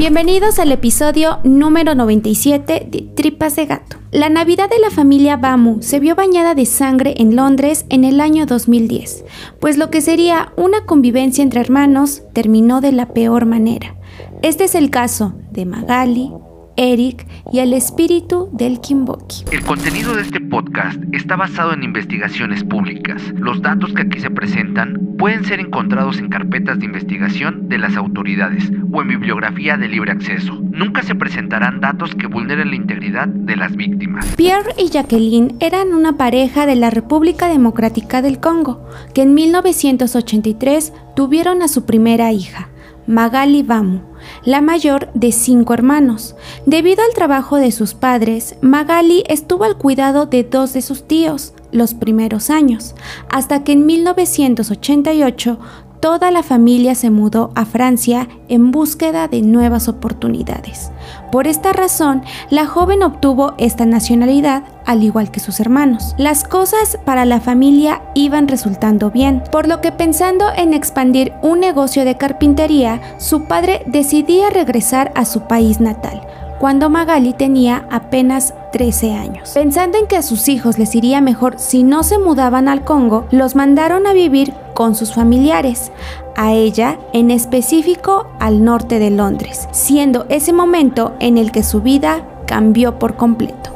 Bienvenidos al episodio número 97 de Tripas de Gato. La Navidad de la familia Bamu se vio bañada de sangre en Londres en el año 2010, pues lo que sería una convivencia entre hermanos terminó de la peor manera. Este es el caso de Magali, Eric y el espíritu del Kimboki. El contenido de este podcast está basado en investigaciones públicas. Los datos que aquí se presentan pueden ser encontrados en carpetas de investigación de las autoridades o en bibliografía de libre acceso. Nunca se presentarán datos que vulneren la integridad de las víctimas. Pierre y Jacqueline eran una pareja de la República Democrática del Congo, que en 1983 tuvieron a su primera hija, Magali Bamu la mayor de cinco hermanos. Debido al trabajo de sus padres, Magali estuvo al cuidado de dos de sus tíos los primeros años, hasta que en 1988 toda la familia se mudó a Francia en búsqueda de nuevas oportunidades. Por esta razón, la joven obtuvo esta nacionalidad al igual que sus hermanos. Las cosas para la familia iban resultando bien, por lo que pensando en expandir un negocio de carpintería, su padre decidía regresar a su país natal cuando Magali tenía apenas 13 años. Pensando en que a sus hijos les iría mejor si no se mudaban al Congo, los mandaron a vivir con sus familiares, a ella en específico al norte de Londres, siendo ese momento en el que su vida cambió por completo.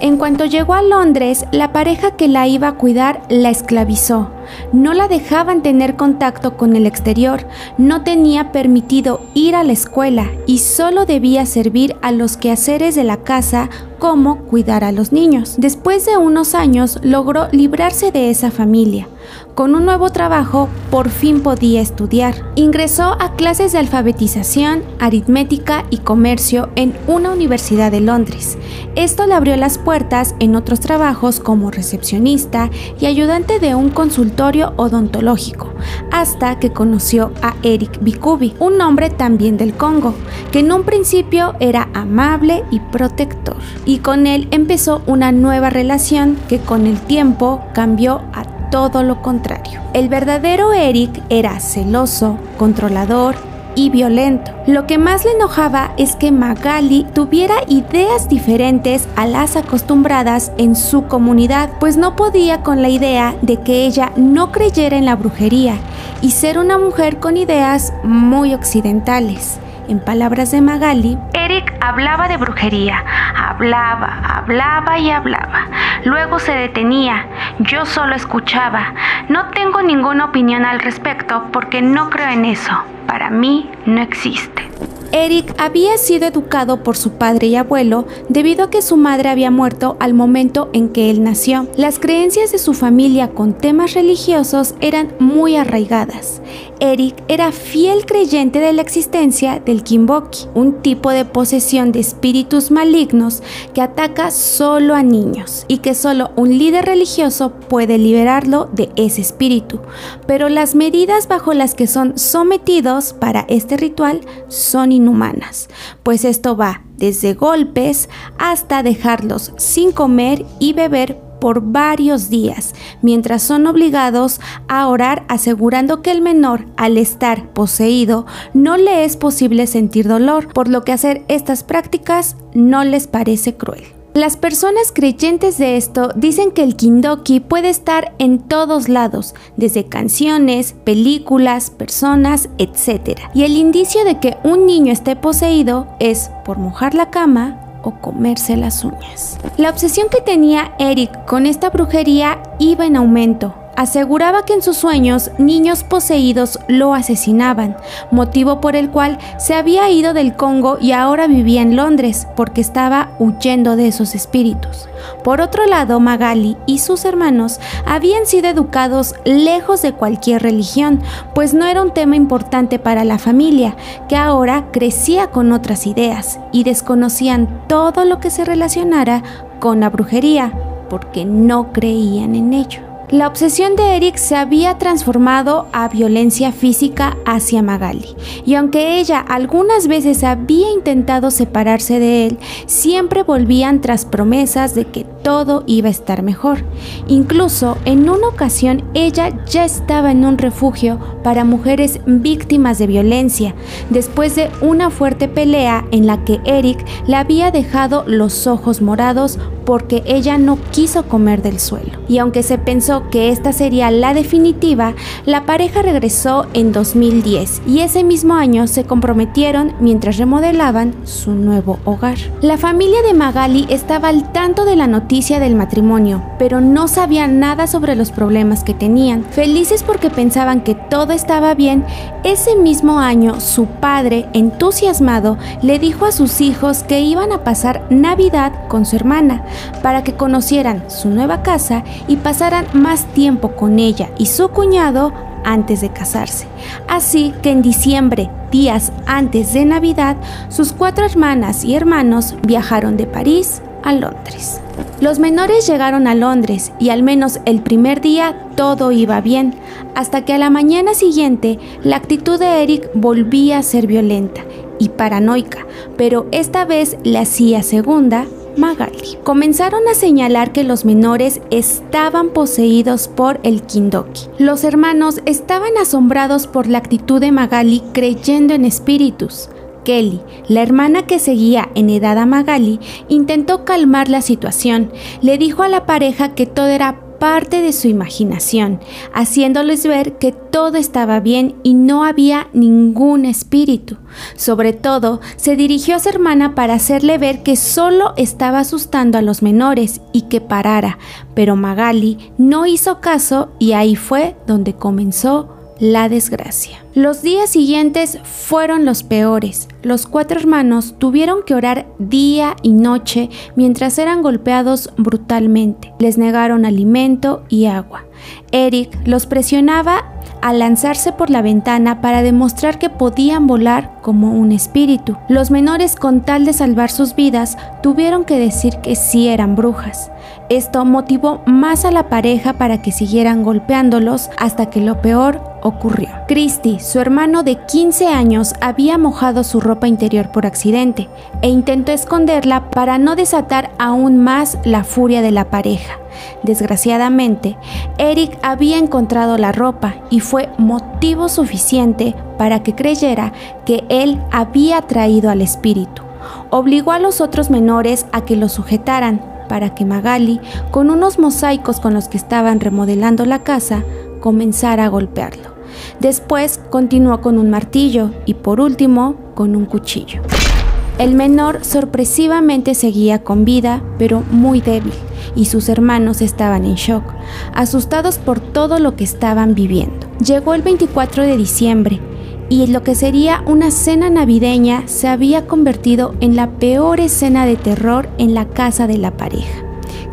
En cuanto llegó a Londres, la pareja que la iba a cuidar la esclavizó. No la dejaban tener contacto con el exterior, no tenía permitido ir a la escuela y solo debía servir a los quehaceres de la casa como cuidar a los niños. Después de unos años logró librarse de esa familia. Con un nuevo trabajo, por fin podía estudiar. Ingresó a clases de alfabetización, aritmética y comercio en una universidad de Londres. Esto le abrió las puertas en otros trabajos como recepcionista y ayudante de un consultorio odontológico, hasta que conoció a Eric Bikubi, un hombre también del Congo, que en un principio era amable y protector. Y con él empezó una nueva relación que con el tiempo cambió a todo lo contrario. El verdadero Eric era celoso, controlador y violento. Lo que más le enojaba es que Magali tuviera ideas diferentes a las acostumbradas en su comunidad, pues no podía con la idea de que ella no creyera en la brujería y ser una mujer con ideas muy occidentales. En palabras de Magali, Eric hablaba de brujería, hablaba, hablaba y hablaba. Luego se detenía, yo solo escuchaba. No tengo ninguna opinión al respecto porque no creo en eso. Para mí no existe. Eric había sido educado por su padre y abuelo debido a que su madre había muerto al momento en que él nació. Las creencias de su familia con temas religiosos eran muy arraigadas. Eric era fiel creyente de la existencia del Kimboki, un tipo de posesión de espíritus malignos que ataca solo a niños y que solo un líder religioso puede liberarlo de ese espíritu. Pero las medidas bajo las que son sometidos para este ritual son inhumanas, pues esto va desde golpes hasta dejarlos sin comer y beber por varios días, mientras son obligados a orar asegurando que el menor, al estar poseído, no le es posible sentir dolor, por lo que hacer estas prácticas no les parece cruel. Las personas creyentes de esto dicen que el kindoki puede estar en todos lados, desde canciones, películas, personas, etc. Y el indicio de que un niño esté poseído es por mojar la cama, o comerse las uñas. La obsesión que tenía Eric con esta brujería iba en aumento. Aseguraba que en sus sueños niños poseídos lo asesinaban, motivo por el cual se había ido del Congo y ahora vivía en Londres porque estaba huyendo de esos espíritus. Por otro lado, Magali y sus hermanos habían sido educados lejos de cualquier religión, pues no era un tema importante para la familia, que ahora crecía con otras ideas y desconocían todo lo que se relacionara con la brujería, porque no creían en ello. La obsesión de Eric se había transformado a violencia física hacia Magali, y aunque ella algunas veces había intentado separarse de él, siempre volvían tras promesas de que todo iba a estar mejor. Incluso en una ocasión ella ya estaba en un refugio para mujeres víctimas de violencia, después de una fuerte pelea en la que Eric le había dejado los ojos morados porque ella no quiso comer del suelo. Y aunque se pensó que esta sería la definitiva, la pareja regresó en 2010 y ese mismo año se comprometieron mientras remodelaban su nuevo hogar. La familia de Magali estaba al tanto de la noticia del matrimonio, pero no sabían nada sobre los problemas que tenían. Felices porque pensaban que todo estaba bien, ese mismo año su padre, entusiasmado, le dijo a sus hijos que iban a pasar Navidad con su hermana, para que conocieran su nueva casa y pasaran más tiempo con ella y su cuñado antes de casarse. Así que en diciembre, días antes de Navidad, sus cuatro hermanas y hermanos viajaron de París a Londres. Los menores llegaron a Londres y al menos el primer día todo iba bien, hasta que a la mañana siguiente la actitud de Eric volvía a ser violenta y paranoica, pero esta vez le hacía segunda Magali. Comenzaron a señalar que los menores estaban poseídos por el Kindoki. Los hermanos estaban asombrados por la actitud de Magali creyendo en espíritus. Kelly, la hermana que seguía en edad a Magali, intentó calmar la situación. Le dijo a la pareja que todo era parte de su imaginación, haciéndoles ver que todo estaba bien y no había ningún espíritu. Sobre todo, se dirigió a su hermana para hacerle ver que solo estaba asustando a los menores y que parara, pero Magali no hizo caso y ahí fue donde comenzó la desgracia. Los días siguientes fueron los peores. Los cuatro hermanos tuvieron que orar día y noche mientras eran golpeados brutalmente. Les negaron alimento y agua. Eric los presionaba a lanzarse por la ventana para demostrar que podían volar como un espíritu. Los menores, con tal de salvar sus vidas, tuvieron que decir que sí eran brujas. Esto motivó más a la pareja para que siguieran golpeándolos hasta que lo peor ocurrió. Christy, su hermano de 15 años, había mojado su ropa interior por accidente e intentó esconderla para no desatar aún más la furia de la pareja. Desgraciadamente, Eric había encontrado la ropa y fue motivo suficiente para que creyera que él había traído al espíritu. Obligó a los otros menores a que lo sujetaran para que Magali, con unos mosaicos con los que estaban remodelando la casa, comenzara a golpearlo. Después continuó con un martillo y por último con un cuchillo. El menor sorpresivamente seguía con vida, pero muy débil, y sus hermanos estaban en shock, asustados por todo lo que estaban viviendo. Llegó el 24 de diciembre y lo que sería una cena navideña se había convertido en la peor escena de terror en la casa de la pareja.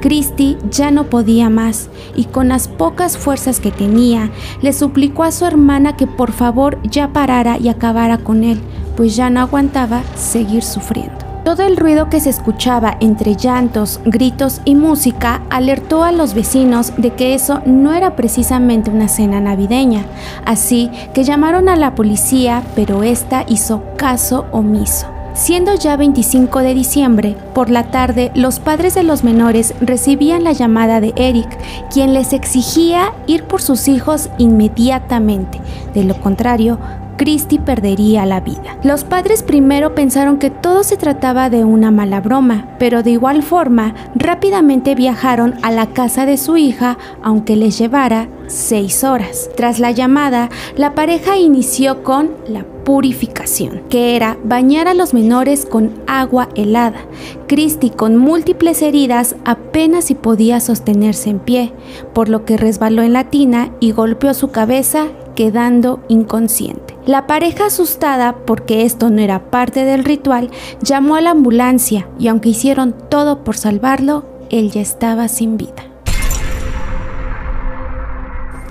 Christy ya no podía más y con las pocas fuerzas que tenía le suplicó a su hermana que por favor ya parara y acabara con él, pues ya no aguantaba seguir sufriendo. Todo el ruido que se escuchaba entre llantos, gritos y música alertó a los vecinos de que eso no era precisamente una cena navideña, así que llamaron a la policía, pero esta hizo caso omiso. Siendo ya 25 de diciembre, por la tarde los padres de los menores recibían la llamada de Eric, quien les exigía ir por sus hijos inmediatamente. De lo contrario, Christy perdería la vida. Los padres primero pensaron que todo se trataba de una mala broma, pero de igual forma rápidamente viajaron a la casa de su hija, aunque les llevara seis horas. Tras la llamada, la pareja inició con la purificación, que era bañar a los menores con agua helada. Christy, con múltiples heridas, apenas si podía sostenerse en pie, por lo que resbaló en la tina y golpeó su cabeza, quedando inconsciente. La pareja asustada porque esto no era parte del ritual, llamó a la ambulancia y aunque hicieron todo por salvarlo, él ya estaba sin vida.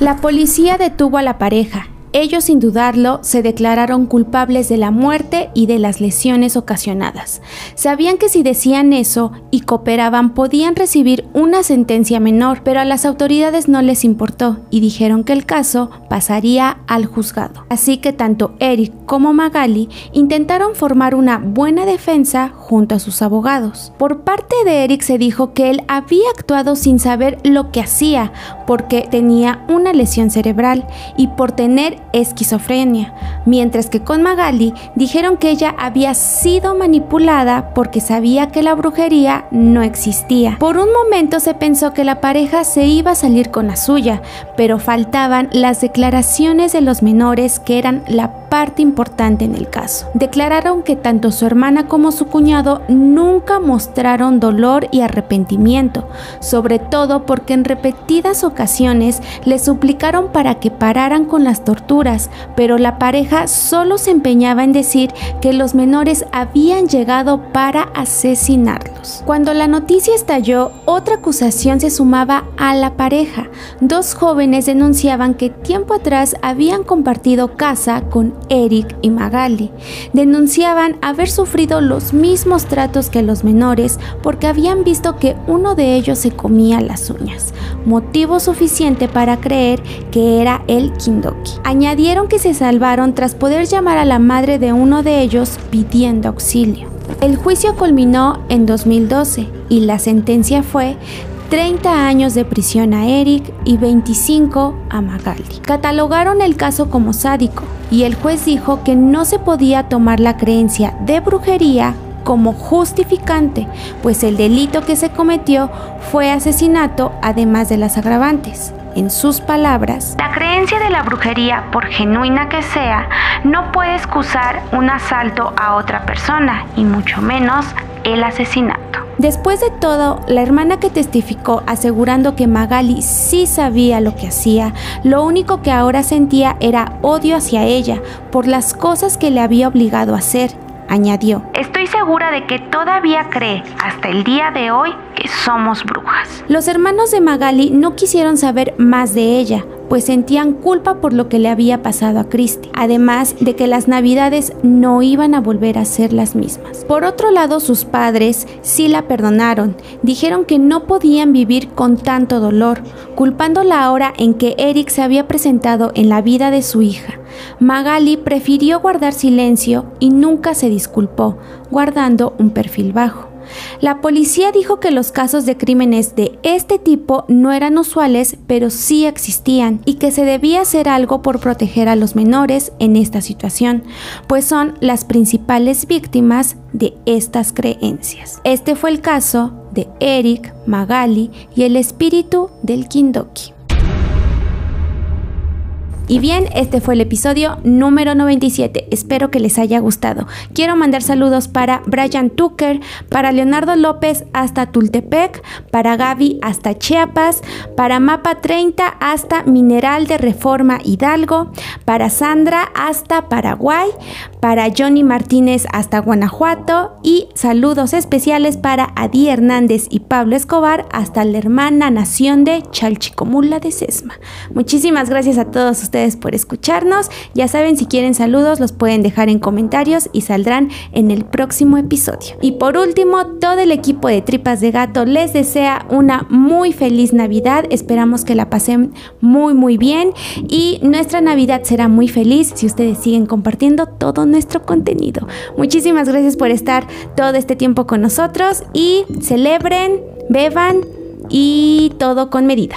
La policía detuvo a la pareja. Ellos sin dudarlo se declararon culpables de la muerte y de las lesiones ocasionadas. Sabían que si decían eso y cooperaban podían recibir una sentencia menor, pero a las autoridades no les importó y dijeron que el caso pasaría al juzgado. Así que tanto Eric como Magali intentaron formar una buena defensa junto a sus abogados. Por parte de Eric se dijo que él había actuado sin saber lo que hacía porque tenía una lesión cerebral y por tener esquizofrenia, mientras que con Magali dijeron que ella había sido manipulada porque sabía que la brujería no existía. Por un momento se pensó que la pareja se iba a salir con la suya, pero faltaban las declaraciones de los menores que eran la parte importante en el caso. Declararon que tanto su hermana como su cuñado nunca mostraron dolor y arrepentimiento, sobre todo porque en repetidas ocasiones le suplicaron para que pararan con las torturas, pero la pareja solo se empeñaba en decir que los menores habían llegado para asesinarlos. Cuando la noticia estalló, otra acusación se sumaba a la pareja. Dos jóvenes denunciaban que tiempo atrás habían compartido casa con Eric y Magali. Denunciaban haber sufrido los mismos tratos que los menores porque habían visto que uno de ellos se comía las uñas, motivo suficiente para creer que era el Kindoki. Añadieron que se salvaron tras poder llamar a la madre de uno de ellos pidiendo auxilio. El juicio culminó en 2012 y la sentencia fue 30 años de prisión a Eric y 25 a Magali. Catalogaron el caso como sádico y el juez dijo que no se podía tomar la creencia de brujería como justificante, pues el delito que se cometió fue asesinato además de las agravantes. En sus palabras, la creencia de la brujería, por genuina que sea, no puede excusar un asalto a otra persona y mucho menos el asesinato. Después de todo, la hermana que testificó asegurando que Magali sí sabía lo que hacía, lo único que ahora sentía era odio hacia ella por las cosas que le había obligado a hacer, añadió. Estoy segura de que todavía cree hasta el día de hoy que somos brujas. Los hermanos de Magali no quisieron saber más de ella, pues sentían culpa por lo que le había pasado a Christie, además de que las navidades no iban a volver a ser las mismas. Por otro lado, sus padres sí la perdonaron, dijeron que no podían vivir con tanto dolor, culpando la hora en que Eric se había presentado en la vida de su hija. Magali prefirió guardar silencio y nunca se disculpó, guardando un perfil bajo. La policía dijo que los casos de crímenes de este tipo no eran usuales, pero sí existían y que se debía hacer algo por proteger a los menores en esta situación, pues son las principales víctimas de estas creencias. Este fue el caso de Eric, Magali y el espíritu del Kindoki. Y bien, este fue el episodio número 97. Espero que les haya gustado. Quiero mandar saludos para Brian Tucker, para Leonardo López hasta Tultepec, para Gaby hasta Chiapas, para Mapa 30 hasta Mineral de Reforma Hidalgo, para Sandra hasta Paraguay, para Johnny Martínez hasta Guanajuato y saludos especiales para Adi Hernández y Pablo Escobar hasta la hermana nación de Chalchicomula de Sesma. Muchísimas gracias a todos por escucharnos. Ya saben, si quieren saludos los pueden dejar en comentarios y saldrán en el próximo episodio. Y por último, todo el equipo de Tripas de Gato les desea una muy feliz Navidad. Esperamos que la pasen muy muy bien y nuestra Navidad será muy feliz si ustedes siguen compartiendo todo nuestro contenido. Muchísimas gracias por estar todo este tiempo con nosotros y celebren, beban y todo con medida.